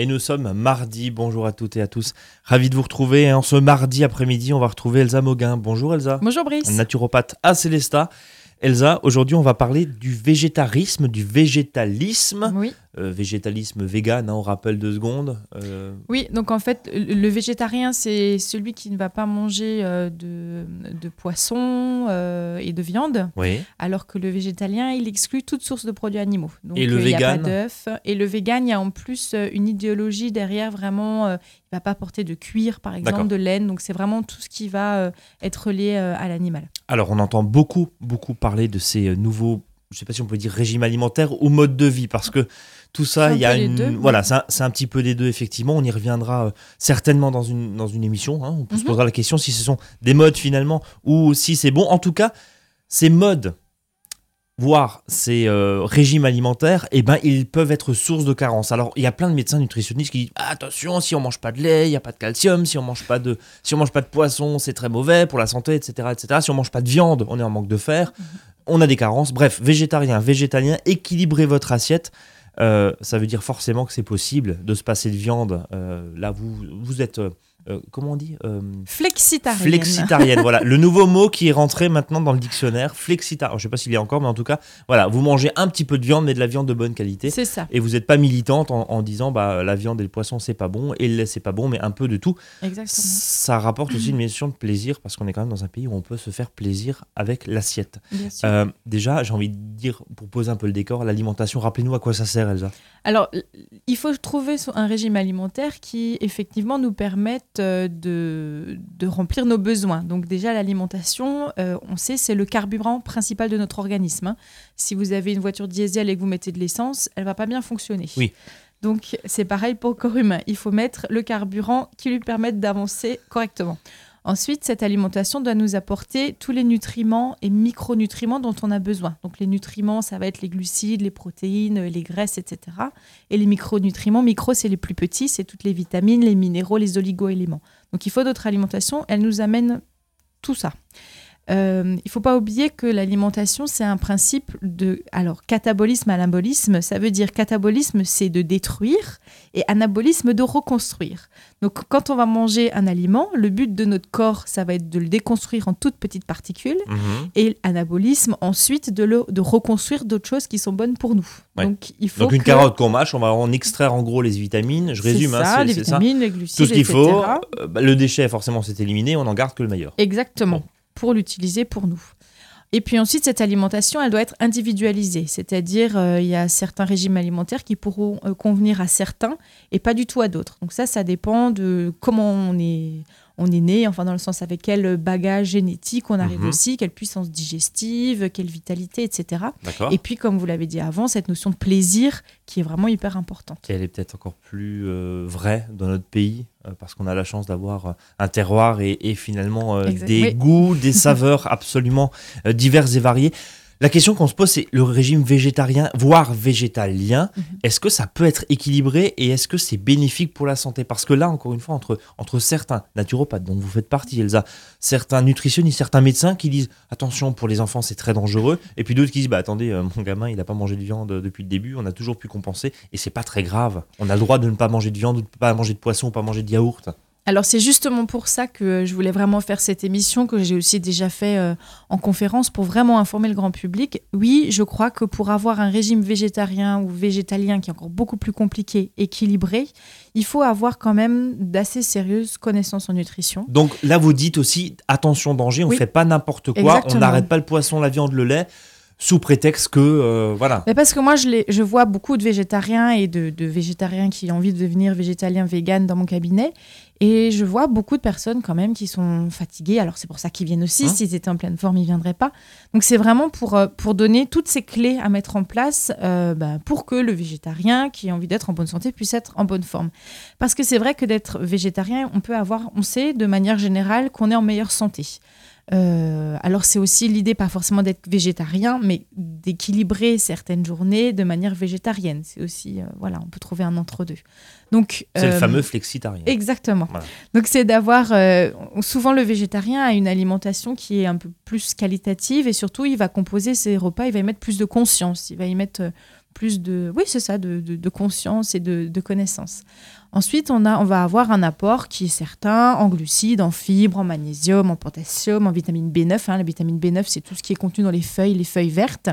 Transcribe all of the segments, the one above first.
Et nous sommes mardi. Bonjour à toutes et à tous. Ravi de vous retrouver. Et en ce mardi après-midi, on va retrouver Elsa Moguin. Bonjour Elsa. Bonjour Brice. Naturopathe à Célesta. Elsa, aujourd'hui, on va parler du végétarisme, du végétalisme. Oui. Euh, végétalisme vegan, hein, on rappelle deux secondes. Euh, Oui, donc en fait, le végétarien, c'est celui qui ne va pas manger euh, de, de poisson et de viande, oui. alors que le végétalien, il exclut toute source de produits animaux. Donc Et le il y a pas vegan d'œufs. Et le vegan, il y a en plus une idéologie derrière, vraiment, il va pas porter de cuir, par exemple, de laine. Donc c'est vraiment tout ce qui va être lié à l'animal. Alors, on entend beaucoup, beaucoup parler de ces nouveaux, je ne sais pas si on peut dire régime alimentaire ou mode de vie, parce que tout ça, il y a une, deux, voilà, c'est un, un petit peu des deux effectivement. On y reviendra euh, certainement dans une dans une émission. hein. On se Mhm. posera la question si ce sont des modes finalement ou si c'est bon. En tout cas, ces modes, voire ces euh, régimes alimentaires, eh ben, ils peuvent être source de carence. Alors, il y a plein de médecins nutritionnistes qui disent Ah, attention, si on mange pas de lait, il y a pas de calcium. Si on mange pas de, si on mange pas de poisson, c'est très mauvais pour la santé, etc., etc. Si on mange pas de viande, on est en manque de fer. On a des carences. Bref, végétarien, végétalien, équilibrez votre assiette. Euh, ça veut dire forcément que c'est possible de se passer de viande. Euh, là, vous, vous êtes, euh, comment on dit Euh, Flexitarienne. Flexitarienne, voilà. Le nouveau mot qui est rentré maintenant dans le dictionnaire, flexitarien. Je sais pas s'il y est encore, mais en tout cas, voilà. Vous mangez un petit peu de viande, mais de la viande de bonne qualité. C'est ça, Et vous n'êtes pas militante en, en disant bah la viande et le poisson c'est pas bon et le lait c'est pas bon mais un peu de tout. exactement. Ça rapporte aussi une notion de plaisir parce qu'on est quand même dans un pays où on peut se faire plaisir avec l'assiette. Bien sûr. Euh, déjà j'ai envie de dire pour poser un peu le décor l'alimentation. Rappelez-nous à quoi ça sert Elsa? Alors, il faut trouver un régime alimentaire qui, effectivement, nous permette euh, de, de remplir nos besoins. Donc, déjà, l'alimentation, euh, on sait, c'est le carburant principal de notre organisme. hein. Si vous avez une voiture diesel et que vous mettez de l'essence, elle va pas bien fonctionner. Oui. Donc, c'est pareil pour le corps humain. Il faut mettre le carburant qui lui permette d'avancer correctement. Ensuite, cette alimentation doit nous apporter tous les nutriments et micronutriments dont on a besoin. Donc les nutriments, ça va être les glucides, les protéines, les graisses, etc. Et les micronutriments, micro, c'est les plus petits, c'est toutes les vitamines, les minéraux, les oligo-éléments. Donc il faut notre alimentation, elle nous amène tout ça. Euh, il faut pas oublier que l'alimentation, c'est un principe de... Alors, catabolisme, anabolisme, ça veut dire catabolisme, c'est de détruire, et anabolisme, de reconstruire. Donc, quand on va manger un aliment, le but de notre corps, ça va être de le déconstruire en toutes petites particules, et l'anabolisme, ensuite, de, le, de reconstruire d'autres choses qui sont bonnes pour nous. Ouais. Donc, il faut Donc une que- carotte qu'on mâche, on va en extraire en gros les vitamines. Je résume, hein, ça, les ça. vitamines, les glucides, Tout ce qu'il faut. Euh, bah, le déchet forcément c'est éliminé, on en garde que le meilleur. Exactement, Bon. Pour l'utiliser pour nous. Et puis ensuite, cette alimentation, elle doit être individualisée. C'est-à-dire, euh, il y a certains régimes alimentaires qui pourront euh, convenir à certains et pas du tout à d'autres. Donc ça, ça dépend de comment on est, on est né, enfin dans le sens avec quel bagage génétique on arrive Mhm. aussi, quelle puissance digestive, quelle vitalité, etc. Et puis, comme vous l'avez dit avant, cette notion de plaisir qui est vraiment hyper importante. Et elle est peut-être encore plus euh, vraie dans notre pays parce qu'on a la chance d'avoir euh, un terroir et, et finalement euh, des oui. goûts, des saveurs absolument euh, diverses et variées. La question qu'on se pose, c'est le régime végétarien, voire végétalien, Mhm. est-ce que ça peut être équilibré et est-ce que c'est bénéfique pour la santé? Parce que là, encore une fois, entre, entre certains naturopathes, dont vous faites partie, Elsa, certains nutritionnistes, certains médecins qui disent attention, pour les enfants, c'est très dangereux, et puis d'autres qui disent bah attendez, euh, mon gamin, il n'a pas mangé de viande euh, depuis le début, on a toujours pu compenser, et c'est pas très grave. On a le droit de ne pas manger de viande, ou de pas manger de poisson, ou pas manger de yaourt. Alors c'est justement pour ça que je voulais vraiment faire cette émission, que j'ai aussi déjà fait euh, en conférence pour vraiment informer le grand public. Oui, je crois que pour avoir un régime végétarien ou végétalien qui est encore beaucoup plus compliqué, équilibré, il faut avoir quand même d'assez sérieuses connaissances en nutrition. Donc là, vous dites aussi attention danger, on Oui. fait pas n'importe quoi, Exactement. on n'arrête pas le poisson, la viande, le lait, sous prétexte que euh, voilà. Mais parce que moi, je, vois beaucoup de végétariens et de, de végétariens qui ont envie de devenir végétaliens, vegan dans mon cabinet. Et je vois beaucoup de personnes quand même qui sont fatiguées. Alors c'est pour ça qu'ils viennent aussi. Hein S'ils étaient en pleine forme, ils viendraient pas. Donc c'est vraiment pour, euh, pour donner toutes ces clés à mettre en place euh, bah, pour que le végétarien qui a envie d'être en bonne santé puisse être en bonne forme. Parce que c'est vrai que d'être végétarien, on peut avoir, on sait de manière générale qu'on est en meilleure santé. Euh, alors c'est aussi l'idée, pas forcément d'être végétarien, mais d'équilibrer certaines journées de manière végétarienne. C'est aussi, euh, voilà, on peut trouver un entre-deux. Donc C'est le euh, fameux flexitarien. Exactement. Voilà. Donc c'est d'avoir souvent le végétarien a une alimentation qui est un peu plus qualitative et surtout il va composer ses repas, il va y mettre plus de conscience, il va y mettre plus de, oui, c'est ça, de, de, conscience et de, de connaissance. Ensuite, on, a, on va avoir un apport qui est certain en glucides, en fibres, en magnésium, en potassium, en vitamine B9. Hein. La vitamine B9, c'est tout ce qui est contenu dans les feuilles, les feuilles vertes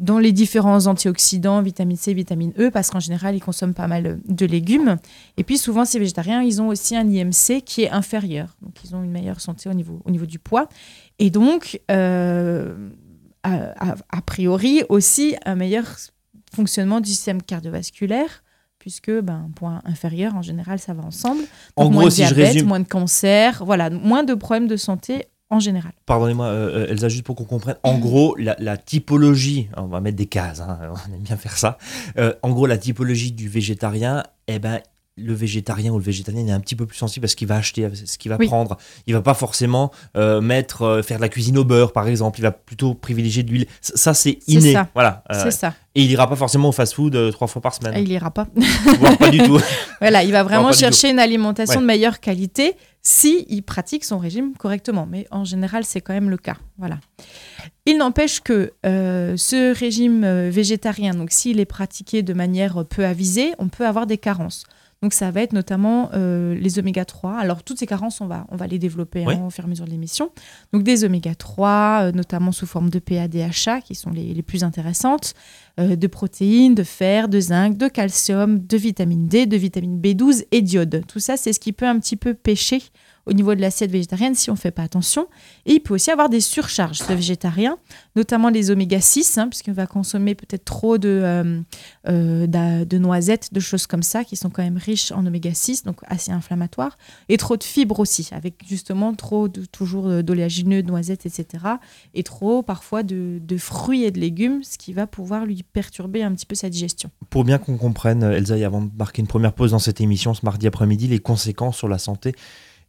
dans les différents antioxydants, vitamine C, vitamine E, parce qu'en général, ils consomment pas mal de légumes. Et puis souvent, ces végétariens, ils ont aussi un IMC qui est inférieur. Donc, ils ont une meilleure santé au niveau, au niveau du poids. Et donc, euh, a, priori, aussi un meilleur fonctionnement du système cardiovasculaire puisque ben, point inférieur, en général, ça va ensemble. en gros, moins de si diabète, je résume... moins de cancer, voilà, moins de problèmes de santé en général. Pardonnez-moi, euh, Elsa, juste pour qu'on comprenne. En gros, la, typologie, on va mettre des cases, hein, on aime bien faire ça. Euh, en gros, la typologie du végétarien, eh ben, le végétarien ou le végétalien est un petit peu plus sensible parce qu'il va acheter ce qu'il va prendre. Il va pas forcément euh, mettre euh, faire de la cuisine au beurre par exemple. Il va plutôt privilégier de l'huile. Ça c'est inné. Ça. Voilà. c'est ça. Et il ira pas forcément au fast-food trois fois par semaine. il ira pas. Voire pas du tout. voilà, il va vraiment chercher une alimentation de meilleure qualité si il pratique son régime correctement. Mais en général, c'est quand même le cas. Voilà. Il n'empêche que euh, ce régime végétarien, donc s'il est pratiqué de manière peu avisée, on peut avoir des carences. Donc ça va être notamment euh, les oméga 3. Alors toutes ces carences, on va, on va les développer hein, au fur et à mesure de l'émission. Donc des oméga 3, euh, notamment sous forme de PADHA, qui sont les, les plus intéressantes, euh, de protéines, de fer, de zinc, de calcium, de vitamine D, de vitamine B12 et d'iode. Tout ça, c'est ce qui peut un petit peu pêcher au niveau de l'assiette végétarienne si on ne fait pas attention. Et il peut aussi avoir des surcharges, ce végétarien, notamment les oméga 6, hein, puisqu'il va consommer peut-être trop de, euh, euh, de, noisettes, de choses comme ça, qui sont quand même riches en oméga 6, donc assez inflammatoires, et trop de fibres aussi, avec justement trop de, toujours d'oléagineux, de noisettes, etc. Et trop parfois de, fruits et de légumes, ce qui va pouvoir lui perturber un petit peu sa digestion. Pour bien qu'on comprenne, Elsa, avant de marquer une première pause dans cette émission ce mardi après-midi, les conséquences sur la santé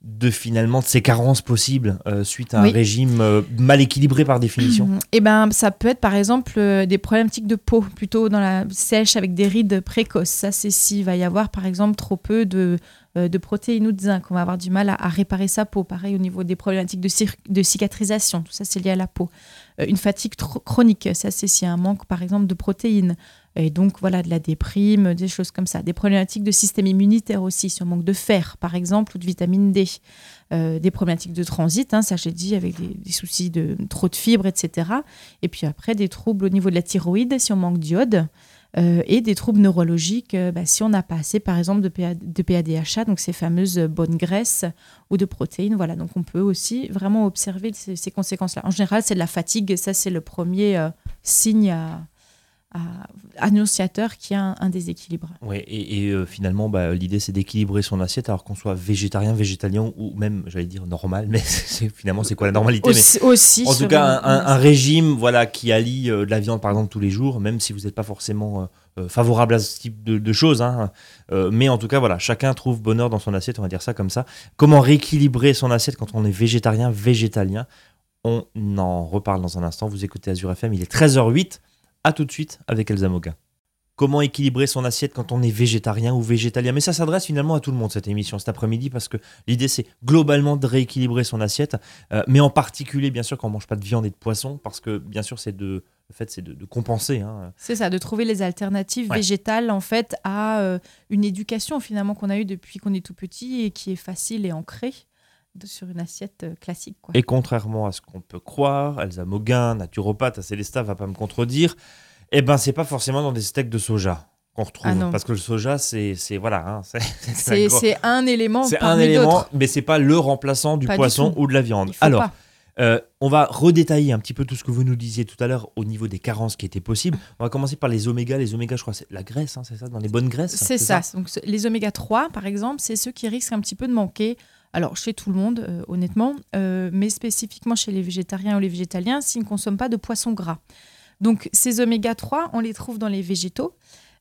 de finalement de ces carences possibles euh, suite à un régime euh, mal équilibré par définition Et eh ben ça peut être par exemple euh, des problématiques de peau plutôt dans la sèche avec des rides précoces. Ça c'est s'il va y avoir par exemple trop peu de, de protéines ou de zinc, on va avoir du mal à, réparer sa peau. Pareil au niveau des problématiques de, de cicatrisation, tout ça c'est lié à la peau. une fatigue chronique, ça c'est s'il y a un manque par exemple de protéines. Et donc, voilà, de la déprime, des choses comme ça. Des problématiques de système immunitaire aussi, si on manque de fer, par exemple, ou de vitamine D. Euh, des problématiques de transit, hein, ça j'ai dit, avec des, soucis de trop de fibres, etc. Et puis après, des troubles au niveau de la thyroïde, si on manque d'iode. Euh, et des troubles neurologiques, euh, bah, si on n'a pas assez, par exemple, de, de PADHA, donc ces fameuses bonnes graisses ou de protéines. Voilà, donc on peut aussi vraiment observer ces, ces conséquences-là. En général, c'est de la fatigue, ça c'est le premier signe à, annonciateur qui a un, déséquilibre. Oui, et, euh, finalement, bah, l'idée c'est d'équilibrer son assiette, alors qu'on soit végétarien, végétalien ou même, j'allais dire normal, mais finalement c'est quoi la normalité aussi, En tout cas, un, régime voilà, qui allie euh, de la viande par exemple tous les jours, même si vous n'êtes pas forcément euh, favorable à ce type de, choses. Hein, mais en tout cas, voilà, chacun trouve bonheur dans son assiette, on va dire ça comme ça. Comment rééquilibrer son assiette quand on est végétarien, végétalien? On en reparle dans un instant. Vous écoutez Azure FM, il est 13h08. A tout de suite avec Elsa Moga. Comment équilibrer son assiette quand on est végétarien ou végétalien? Mais ça s'adresse finalement à tout le monde cette émission cet après-midi parce que l'idée c'est globalement de rééquilibrer son assiette, euh, mais en particulier bien sûr quand on mange pas de viande et de poisson parce que bien sûr c'est de le fait c'est de, compenser. Hein. C'est ça, de trouver les alternatives végétales en fait à euh, une éducation finalement qu'on a eue depuis qu'on est tout petit et qui est facile et ancrée sur une assiette euh, classique. Et contrairement à ce qu'on peut croire, Elsa Moguin, naturopathe, Célesta va pas me contredire, eh ben c'est pas forcément dans des steaks de soja qu'on retrouve ah parce que le soja c'est voilà hein, c'est un élément c'est un élément mais c'est pas le remplaçant du poisson ou de la viande alors euh, on va redétailler un petit peu tout ce que vous nous disiez tout à l'heure au niveau des carences qui étaient possibles. On va commencer par les oméga. Les oméga, je crois, c'est la graisse, hein, c'est ça, dans les bonnes graisses. C'est ça. Donc, les oméga 3, par exemple, c'est ceux qui risquent un petit peu de manquer alors chez tout le monde, euh, honnêtement, euh, mais spécifiquement chez les végétariens ou les végétaliens, s'ils ne consomment pas de poissons gras. Donc ces oméga 3, on les trouve dans les végétaux,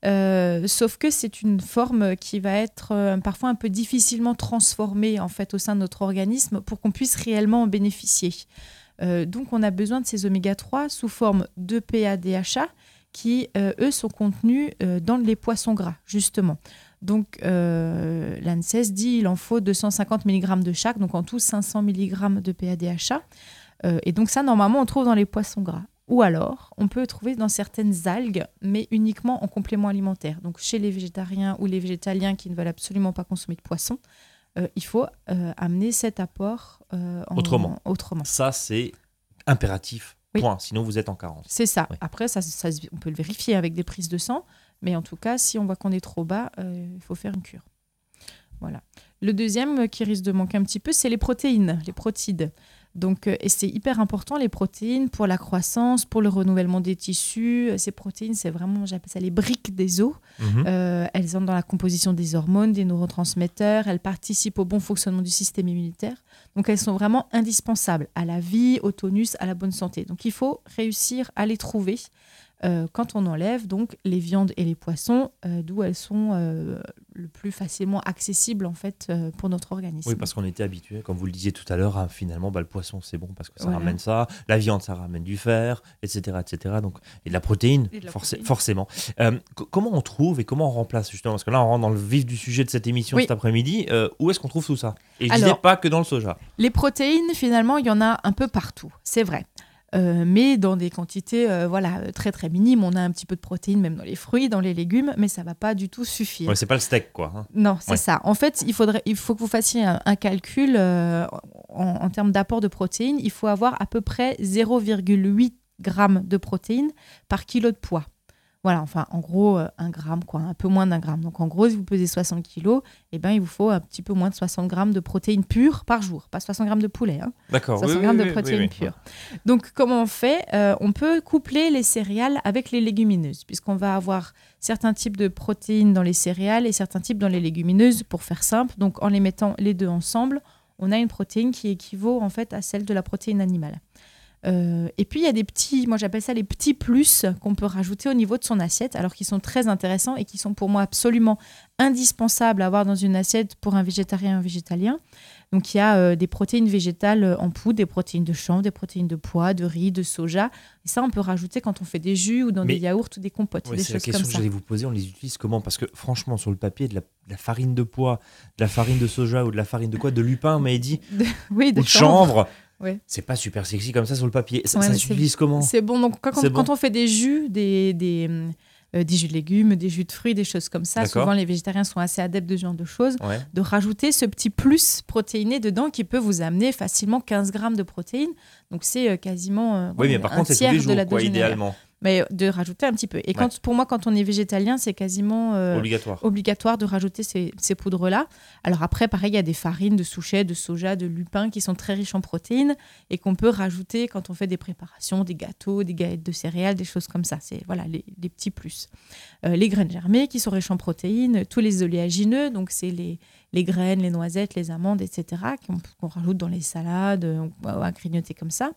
euh, sauf que c'est une forme qui va être parfois un peu difficilement transformée en fait au sein de notre organisme pour qu'on puisse réellement en bénéficier. donc on a besoin de ces oméga 3 sous forme de PADHA qui, eux, sont contenus dans les poissons gras, justement. Donc, euh, l'ANSES dit qu'il en faut 250 mg de chaque, donc en tout 500 mg de PADHA. Euh, et donc, ça, normalement, on trouve dans les poissons gras. Ou alors, on peut trouver dans certaines algues, mais uniquement en complément alimentaire. Donc, chez les végétariens ou les végétaliens qui ne veulent absolument pas consommer de poisson, euh, il faut amener cet apport en- Autrement. autrement. Ça, c'est impératif. Oui. Point. Sinon, vous êtes en carence. C'est ça. Oui. Après, ça, ça on peut le vérifier avec des prises de sang, mais en tout cas, si on voit qu'on est trop bas, euh, il faut faire une cure. Voilà. Le deuxième euh, qui risque de manquer un petit peu, c'est les protéines, les protides. Donc, euh, et c'est hyper important les protéines pour la croissance, pour le renouvellement des tissus. Ces protéines, c'est vraiment, j'appelle ça les briques des os. Mhm. Euh, elles entrent dans la composition des hormones, des neurotransmetteurs, elles participent au bon fonctionnement du système immunitaire. Donc elles sont vraiment indispensables à la vie, au tonus, à la bonne santé. Donc il faut réussir à les trouver euh, quand on enlève donc les viandes et les poissons, euh, d'où elles sont euh, le plus facilement accessibles en fait pour notre organisme. Oui, parce qu'on était habitué, comme vous le disiez tout à l'heure, à, finalement, bah, le poisson, c'est bon parce que ça Voilà. ramène ça. La viande, ça ramène du fer, etc. etc. Donc, et de la protéine, Et de la forcé- protéine. forcément. Co- comment on trouve et comment on remplace, justement? Parce que là, on rentre dans le vif du sujet de cette émission Oui. cet après-midi. Où est-ce qu'on trouve tout ça? Et je Alors- disais pas que dans le soja. Les protéines, finalement, il y en a un peu partout, c'est vrai. Euh, mais dans des quantités euh, voilà, très très minimes. On a un petit peu de protéines même dans les fruits, dans les légumes, mais ça va pas du tout suffire. Ouais, c'est pas le steak, quoi. hein. Non, c'est Ouais. ça. En fait, il, faudrait, il faut que vous fassiez un, un calcul euh, en, en termes d'apport de protéines. Il faut avoir à peu près 0,8 grammes de protéines par kilo de poids. Voilà, enfin, en gros, euh, un gramme, quoi, un peu moins d'un gramme. Donc, en gros, si vous pesez 60 kilos, eh ben, il vous faut un petit peu moins de 60 grammes de protéines pures par jour. Pas 60 grammes de poulet, hein. D'accord. 500 oui, grammes de oui, oui, protéines oui. pures. Donc, comment on fait Euh, On peut coupler les céréales avec les légumineuses, puisqu'on va avoir certains types de protéines dans les céréales et certains types dans les légumineuses, pour faire simple. Donc, en les mettant les deux ensemble, on a une protéine qui équivaut en fait à celle de la protéine animale. Euh, et puis il y a des petits, moi j'appelle ça les petits plus qu'on peut rajouter au niveau de son assiette, alors qu'ils sont très intéressants et qui sont pour moi absolument indispensables à avoir dans une assiette pour un végétarien un végétalien. Donc il y a euh, des protéines végétales euh, en poudre, des protéines de chanvre, des protéines de pois, de riz, de soja. Et ça, on peut rajouter quand on fait des jus ou dans Mais- des yaourts ou des compotes, c'est la question que j'allais vous poser. On les utilise comment? Parce que franchement, sur le papier, de la, de la farine de pois, de la farine de soja ou de la farine de quoi? De lupin, on m'avait dit, Oui, ou de chanvre. Ouais. C'est pas super sexy comme ça sur le papier. Ça, Ouais, ça s'utilise comment C'est bon. Donc, quand, C'est quand bon. on fait des jus, des, des, hum, euh, des jus de légumes, des jus de fruits, des choses comme ça, souvent les végétariens sont assez adeptes de ce genre de choses, Ouais. de rajouter ce petit plus protéiné dedans qui peut vous amener facilement 15 grammes de protéines. Donc, c'est euh, quasiment euh, Oui, mais un par contre, c'est tous tiers les de jours, la quoi, idéalement. Mais de rajouter un petit peu. Et quand, pour moi, quand on est végétalien, c'est quasiment euh, Obligatoire. obligatoire de rajouter ces, ces poudres-là. Alors après, pareil, il y a des farines de souchet, de soja, de lupin qui sont très riches en protéines et qu'on peut rajouter quand on fait des préparations, des gâteaux, des galettes de céréales, des choses comme ça. C'est voilà les, les petits plus. Euh, les graines germées qui sont riches en protéines, tous les oléagineux, donc c'est les, les graines, les noisettes, les amandes, etc., qu'on rajoute dans les salades euh, ou à grignoter comme ça.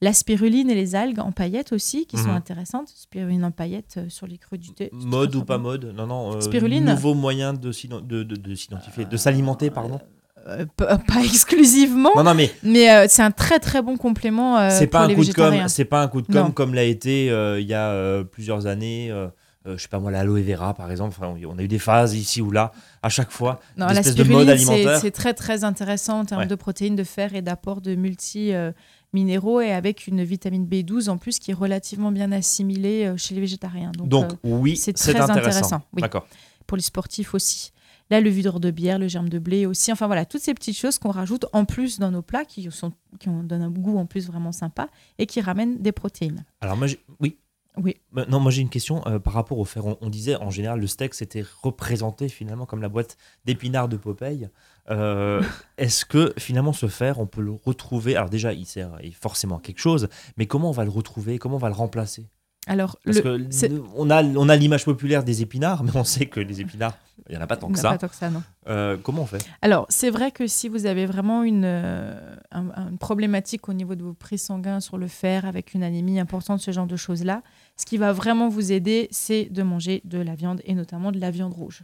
La spiruline et les algues en paillettes aussi, qui sont Mhm. intéressantes. Spiruline en paillettes euh, sur les crudités. c'est Mode très, ou pas bon. mode? Non, non. euh, Spiruline Nouveau moyen de s'ident- de, de, de s'identifier, de s'alimenter, pardon. Euh, p- pas exclusivement, Non, non, mais mais euh, c'est un très très bon complément euh, c'est pas un coup de com. C'est pas un coup de com comme l'a été euh, il y a euh, plusieurs années. euh, euh, je sais pas moi, l'aloe vera par exemple. Enfin, on a eu des phases ici ou là, à chaque fois. Non, la de mode spiruline, c'est- alimentaire. c'est très très intéressant en termes Ouais. de protéines, de fer et d'apport de multi euh, minéraux et avec une vitamine B12 en plus qui est relativement bien assimilée euh, chez les végétariens. Donc, Donc, euh, oui, c'est très intéressant. intéressant, oui. D'accord. pour les sportifs aussi. La levure de bière, le germe de blé aussi. Enfin voilà, toutes ces petites choses qu'on rajoute en plus dans nos plats qui, sont, qui ont, donnent un goût en plus vraiment sympa et qui ramènent des protéines. Alors moi, oui. Oui. Non, moi j'ai une question euh, par rapport au fer. On, on disait en général le steak c'était représenté finalement comme la boîte d'épinards de Popeye. Euh, Est-ce que finalement ce fer on peut le retrouver? Alors déjà il sert forcément à quelque chose, mais comment on va le retrouver? Comment on va le remplacer? Alors, Parce le, que on a on a l'image populaire des épinards, mais on sait que les épinards il y en a pas tant que n'y ça. pas tant que ça, non. Euh, comment on fait? Alors, c'est vrai que si vous avez vraiment une, euh, un- un- une problématique au niveau de vos prix sanguins sur le fer, avec une anémie importante, ce genre de choses-là, ce qui va vraiment vous aider, c'est de manger de la viande et notamment de la viande rouge.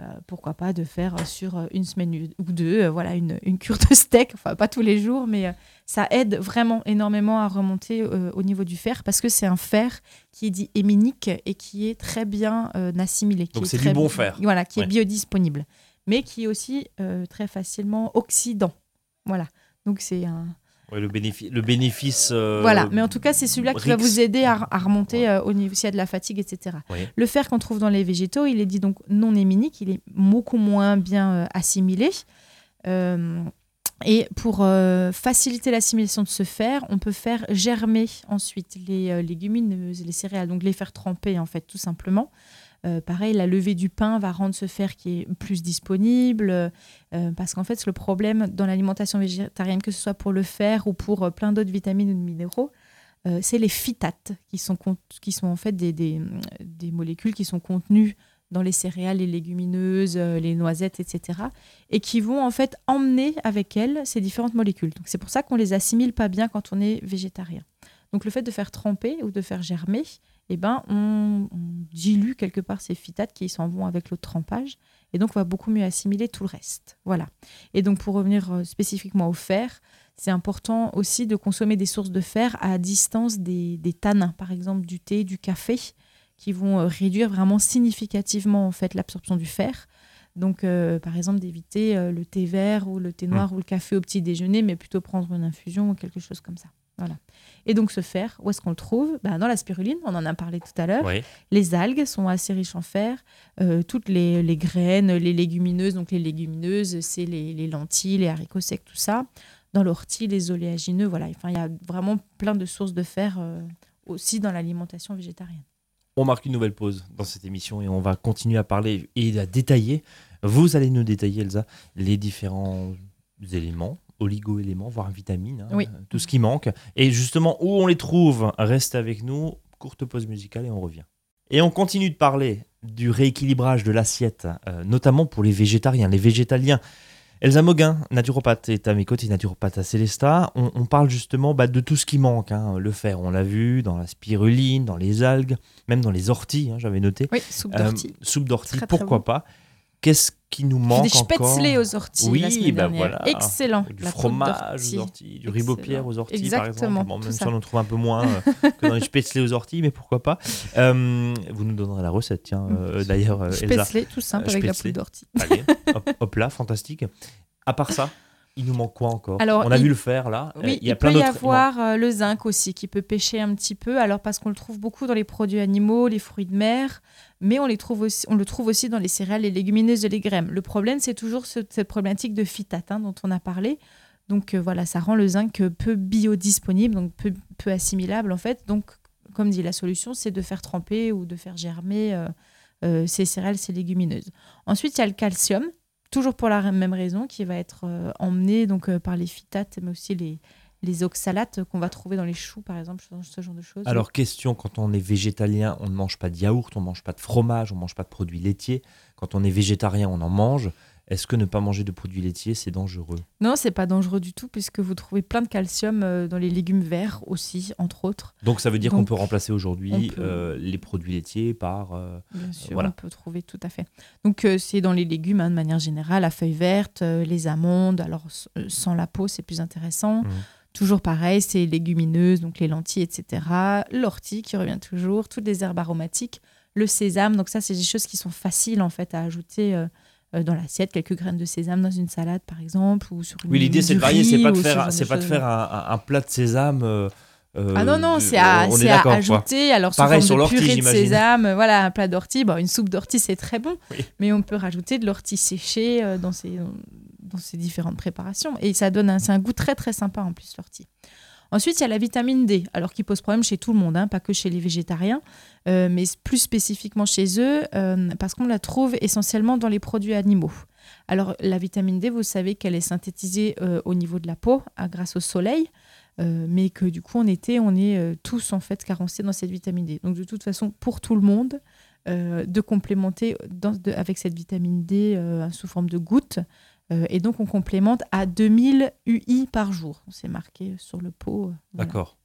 Euh, pourquoi pas de faire euh, sur euh, une semaine ou deux, voilà, une, une cure de steak, enfin pas tous les jours, mais ça aide vraiment énormément à remonter au niveau du fer parce que c'est un fer qui est dit héminique et qui est très bien assimilé. qui Donc est c'est du bon fer. Voilà, qui Ouais. est biodisponible, mais qui est aussi très facilement oxydant. Voilà. Donc c'est un, Ouais, le, bénéfice, le bénéfice. euh, Voilà, mais en tout cas, c'est celui-là qui va vous aider à, à remonter Ouais. euh, au niveau s'il y a de la fatigue, etc. Le fer qu'on trouve dans les végétaux, il est dit donc non héminique, il est beaucoup moins bien euh, assimilé. Et pour faciliter l'assimilation de ce fer, on peut faire germer ensuite les légumineuses, les céréales, donc les faire tremper en fait tout simplement. Euh, pareil, la levée du pain va rendre ce fer qui est plus disponible, euh, parce qu'en fait, le problème dans l'alimentation végétarienne, que ce soit pour le fer ou pour euh, plein d'autres vitamines ou minéraux, c'est les phytates, qui sont, qui sont en fait des, des, molécules qui sont contenues dans les céréales, les légumineuses, les noisettes, etc. Et qui vont en fait emmener avec elles ces différentes molécules. C'est pour ça qu'on les assimile pas bien quand on est végétarien. Donc le fait de faire tremper ou de faire germer, eh ben, on, on dilue quelque part ces phytates qui s'en vont avec le trempage. Et donc on va beaucoup mieux assimiler tout le reste. Voilà. Et donc pour revenir euh, spécifiquement au fer, c'est important aussi de consommer des sources de fer à distance des, des tanins, par exemple du thé, du café, qui vont euh, réduire vraiment significativement en fait l'absorption du fer. Donc, euh, par exemple, d'éviter euh, le thé vert ou le thé noir ou le café au petit déjeuner, mais plutôt prendre une infusion ou quelque chose comme ça. Voilà. Et donc, ce fer, où est-ce qu'on le trouve? Ben, Dans la spiruline, on en a parlé tout à l'heure. Les algues sont assez riches en fer. Euh, toutes les, les graines, les légumineuses, donc les légumineuses, c'est les, les lentilles, les haricots secs, tout ça. Dans l'ortie, les oléagineux, voilà. Enfin, il y a vraiment plein de sources de fer euh, aussi dans l'alimentation végétarienne. On marque une nouvelle pause dans cette émission et on va continuer à parler et à détailler. Vous allez nous détailler, Elsa, les différents éléments, oligo-éléments, voire vitamines, hein, Oui. tout ce qui manque. Et justement, où on les trouve, restez avec nous. Courte pause musicale et on revient. Et on continue de parler du rééquilibrage de l'assiette, euh, notamment pour les végétariens, les végétaliens. Elsa Moguin, naturopathe, est à mes côtés, naturopathe à Célesta. On, on parle justement bah, de tout ce qui manque. hein. Le fer, on l'a vu, dans la spiruline, dans les algues, même dans les orties, hein, j'avais noté. Oui, soupe Euh, d'ortie. soupe d'ortie, pourquoi bon. pas Qu'est-ce qui nous manque des encore spätzle aux orties Oui, la semaine bah dernière. voilà. Excellent. Du La fromage aux orties, du ribopierre aux orties, par Exactement, exemple. Bon, même si on en trouve un peu moins euh, que dans les spätzle aux orties, mais pourquoi pas Euh, Vous nous donnerez la recette, tiens, euh, d'ailleurs, euh, Elsa. Spätzle, tout simple, avec la poudre d'ortie. Allez, hop, hop là, fantastique. À part ça, il nous manque quoi encore? Alors, On a il- vu le fer là. Oui, il y a il plein peut y avoir euh, le zinc aussi qui peut pêcher un petit peu. Alors parce qu'on le trouve beaucoup dans les produits animaux, les fruits de mer, mais on, les trouve aussi, on le trouve aussi dans les céréales, les légumineuses et les graines. Le problème, c'est toujours ce- cette problématique de phytate hein, dont on a parlé. Donc euh, voilà, ça rend le zinc peu biodisponible, donc peu, peu assimilable en fait. Donc, comme dit, la solution, c'est de faire tremper ou de faire germer euh, euh, ces céréales, ces légumineuses. Ensuite, il y a le calcium, toujours pour la même raison, qui va être emmené donc, par les phytates, mais aussi les, les oxalates qu'on va trouver dans les choux, par exemple, ce, ce genre de choses. Alors, question, quand on est végétalien, on ne mange pas de yaourt, on ne mange pas de fromage, on ne mange pas de produits laitiers. Quand on est végétarien, on en mange. Est-ce que ne pas manger de produits laitiers, c'est dangereux? Non, c'est pas dangereux du tout, puisque vous trouvez plein de calcium euh, dans les légumes verts aussi, entre autres. Donc ça veut dire qu'on peut remplacer aujourd'hui peut- euh, les produits laitiers par... euh, Bien sûr, voilà. on peut trouver tout à fait. Donc, euh, c'est dans les légumes, hein, de manière générale, la feuille verte, les amandes. Alors, sans la peau, c'est plus intéressant. Mhm. Toujours pareil, c'est légumineuses, donc les lentilles, etc. L'ortie qui revient toujours, toutes les herbes aromatiques, le sésame. Donc, ça, c'est des choses qui sont faciles, en fait, à ajouter euh, euh, dans l'assiette. Quelques graines de sésame dans une salade, par exemple, ou sur une Oui, l'idée c'est de varier, c'est pas de faire, pas de faire un, plat de sésame. euh, Ah non, non, c'est à, quoi. ajouter. Alors, Pareil forme sur de purée de sésame, voilà, un plat d'ortie. Bon, une soupe d'ortie, c'est très bon. Oui. Mais on peut rajouter de l'ortie séchée dans, ces, dans ces différentes préparations. Et ça donne un, un goût très, très sympa en plus, l'ortie. Ensuite, il y a la vitamine D, alors qui pose problème chez tout le monde, hein, pas que chez les végétariens, euh, mais plus spécifiquement chez eux, euh, parce qu'on la trouve essentiellement dans les produits animaux. Alors, la vitamine D, vous savez qu'elle est synthétisée euh, au niveau de la peau, grâce au soleil, mais que du coup, en été, on est tous en fait carencés dans cette vitamine D. Donc, de toute façon, pour tout le monde, de complémenter avec cette vitamine D sous forme de gouttes. Euh, et donc, on complémente à 2000 UI par jour. C'est marqué sur le pot. euh, voilà. D'accord.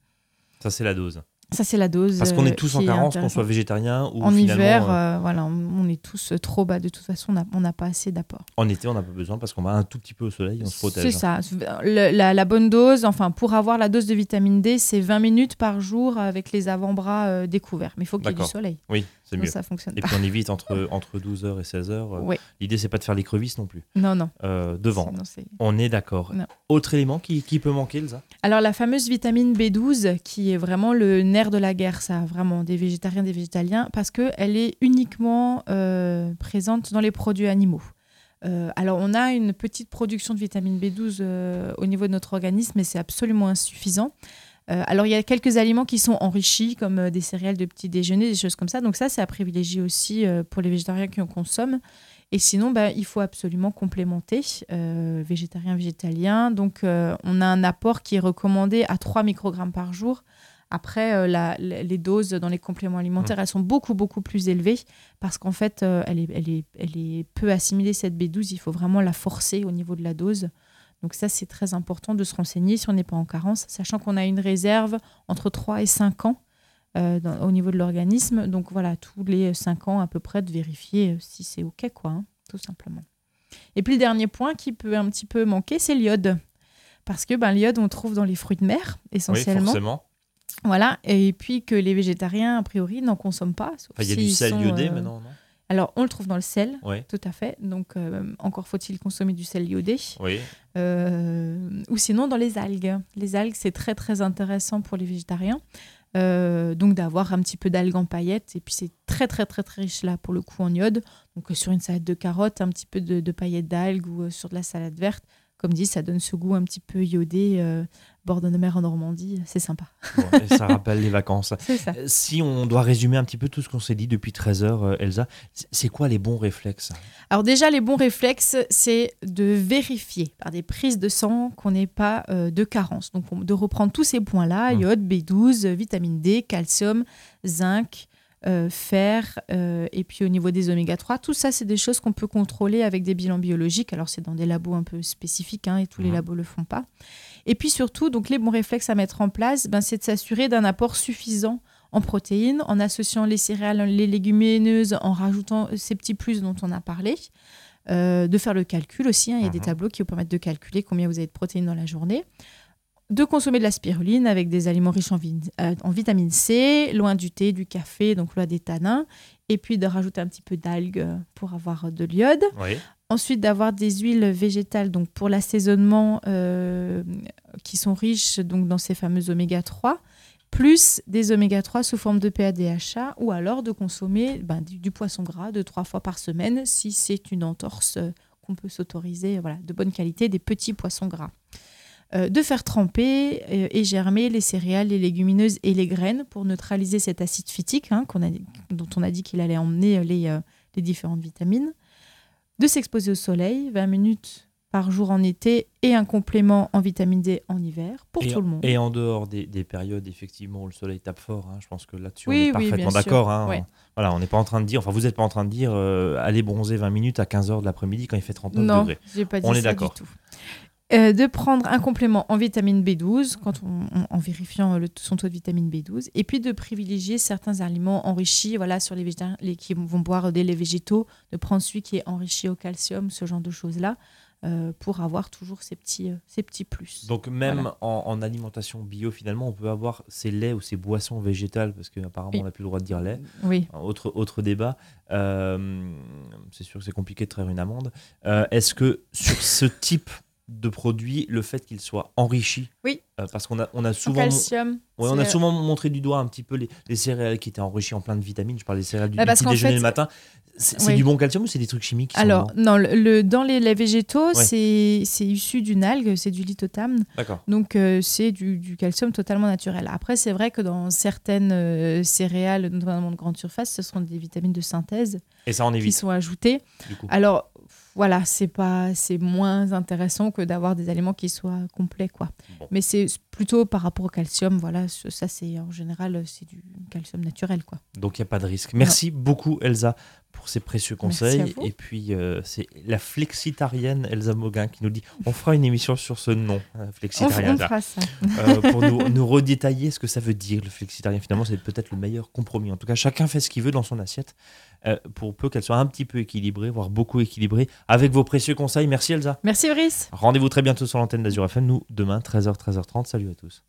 Ça c'est la dose. Ça, c'est la dose. Parce qu'on euh, est tous en qui est carence, qu'on soit végétarien ou En finalement, hiver, euh, euh, voilà, on, est tous euh, trop bas. De toute façon, on n'a- pas assez d'apport. en été on n'a pas besoin parce qu'on va un tout petit peu au soleil, on se protège. C'est ça. Le- la, la bonne dose, enfin, pour avoir la dose de vitamine D, c'est 20 minutes par jour avec les avant-bras euh, découverts. Mais il faut qu'il y ait du soleil. Oui, c'est c'est sinon mieux. ça fonctionne Et pas. puis on évite entre, entre 12h et 16h. Ouais. L'idée, c'est pas de faire des crevisses non plus. Non, non. Euh, devant. sinon On est d'accord. Autre élément qui, qui peut manquer, Elsa? Alors la fameuse vitamine B12 qui est vraiment le nerf de la guerre, ça vraiment des végétariens, des végétaliens, parce qu'elle est uniquement euh, présente dans les produits animaux. Euh, alors on a une petite production de vitamine B12 euh, au niveau de notre organisme, mais c'est absolument insuffisant. Euh, alors il y a quelques aliments qui sont enrichis, comme euh, des céréales de petit déjeuner, des choses comme ça. Donc ça c'est à privilégier aussi euh, pour les végétariens qui en consomment. Et sinon, bah, il faut absolument complémenter, euh, végétarien, végétalien. Donc, euh, on a un apport qui est recommandé à 3 microgrammes par jour. Après, euh, la- les doses dans les compléments alimentaires, elles sont beaucoup, beaucoup plus élevées parce qu'en fait, elle, est, elle, est, elle est peu assimilée, cette B12. Il faut vraiment la forcer au niveau de la dose. Donc ça, c'est très important de se renseigner si on n'est pas en carence, sachant qu'on a une réserve entre 3 et 5 ans euh, dans- au niveau de l'organisme. Donc voilà, tous les 5 ans à peu près, de vérifier euh, si c'est OK, quoi, hein, tout simplement. Et puis le dernier point qui peut un petit peu manquer, c'est l'iode. Parce que ben, l'iode, on le trouve dans les fruits de mer, Oui, essentiellement. forcément. voilà, et puis que les végétariens, a priori, n'en consomment pas. Enfin, il y a du sel iodé euh, maintenant, non? Alors, on le trouve dans le sel, Oui. tout à fait. Donc, euh, encore faut-il consommer du sel iodé. Oui. Euh, ou sinon dans les algues. Les algues, c'est très très intéressant pour les végétariens. Euh, donc d'avoir un petit peu d'algues en paillettes. Et puis c'est très très très très riche là pour le coup en iode. Donc sur une salade de carottes, un petit peu de, de paillettes d'algues ou sur de la salade verte. Comme dit, ça donne ce goût un petit peu iodé, bord de mer en Normandie. C'est sympa. Ça rappelle les vacances. Ça. Euh, Si on doit résumer un petit peu tout ce qu'on s'est dit depuis 13 heures, euh, Elsa, c'est quoi les bons réflexes? Alors déjà, les bons réflexes, c'est de vérifier par des prises de sang qu'on n'ait pas euh, de carence. Donc on- de reprendre tous ces points-là, Mm. iode, B12, vitamine D, calcium, zinc, euh, fer, euh, et puis au niveau des oméga 3, tout ça, c'est des choses qu'on peut contrôler avec des bilans biologiques. Alors c'est dans des labos un peu spécifiques, hein, et tous les Mhm. labos le font pas. Et puis surtout, donc les bons réflexes à mettre en place, ben, c'est de s'assurer d'un apport suffisant en protéines, en associant les céréales, les légumineuses, en rajoutant ces petits plus dont on a parlé. Euh, de faire le calcul aussi, hein, il y a des Mhm. tableaux qui vous permettent de calculer combien vous avez de protéines dans la journée. De consommer de la spiruline avec des aliments riches en, euh, en vitamine C, loin du thé, du café, donc loin des tanins. Et puis de rajouter un petit peu d'algues euh, pour avoir de l'iode. Oui. Ensuite, d'avoir des huiles végétales donc pour l'assaisonnement euh, qui sont riches donc dans ces fameux oméga 3, plus des oméga 3 sous forme de PADHA, ou alors de consommer ben, du, poisson gras deux trois fois par semaine si c'est une entorse euh, qu'on peut s'autoriser, voilà, de bonne qualité, des petits poissons gras. Euh, de faire tremper et germer les céréales, les légumineuses et les graines pour neutraliser cet acide phytique hein, a, dont on a dit qu'il allait emmener les, les différentes vitamines de s'exposer au soleil, 20 minutes par jour en été et un complément en vitamine D en hiver pour et, tout le monde. Et en dehors des, des périodes, effectivement, où le soleil tape fort, hein, je pense que là-dessus, Oui, on est oui, parfaitement d'accord. hein. Ouais. Voilà, on n'est pas en train de dire, enfin, vous n'êtes pas en train de dire, euh, allez bronzer 20 minutes à 15h de l'après-midi quand il fait 39 non, degrés. pas dit On est ça d'accord. Euh, de prendre un complément en vitamine B12 quand on- on- en vérifiant le, son taux de vitamine B12 et puis de privilégier certains aliments enrichis voilà sur les végétariens qui vont boire des laits végétaux de prendre celui qui est enrichi au calcium ce genre de choses là pour avoir toujours ces petits euh, ces petits plus Donc même Voilà. en, en alimentation bio, finalement, on peut avoir ces laits ou ces boissons végétales, parce qu'apparemment, Oui. on n'a plus le droit de dire lait. oui Autre, autre débat. Euh, c'est sûr que c'est compliqué de traire une amende. Euh, Est-ce que sur ce type de produit, le fait qu'il soit enrichi, Oui. euh, parce qu'on a, on a en souvent, calcium ouais, on a souvent montré du doigt un petit peu les, les céréales qui étaient enrichies en plein de vitamines. Je parle des céréales du, Bah, du petit déjeuner fait- le matin. C'est Oui. du bon calcium ou c'est des trucs chimiques qui Alors, non, le, dans les laits végétaux, Ouais. c'est c'est issu d'une algue, c'est du lithotame. D'accord. Donc, euh, c'est du, du calcium totalement naturel. Après, c'est vrai que dans certaines euh, céréales, notamment de grande surface, ce sont des vitamines de synthèse Et ça en qui évite, sont ajoutées. Alors, voilà, c'est pas, c'est moins intéressant que d'avoir des aliments qui soient complets, quoi. Bon. Mais c'est plutôt par rapport au calcium, voilà, ça c'est en général c'est du calcium naturel, quoi. Donc il n'y a pas de risque. Merci beaucoup Elsa pour ces précieux conseils. Et puis euh, c'est la flexitarienne Elsa Moguin qui nous dit on fera une émission sur ce nom, euh, On, flexitarien, on fera ça. euh, pour nous, nous redétailler ce que ça veut dire le flexitarien. Finalement c'est peut-être le meilleur compromis. En tout cas chacun fait ce qu'il veut dans son assiette pour peu qu'elle soit un petit peu équilibrée, voire beaucoup équilibrée. Avec vos précieux conseils, merci Elsa. Merci Brice. Rendez-vous très bientôt sur l'antenne d'Azur FM. Nous demain 13h 13h30. Salut à tous.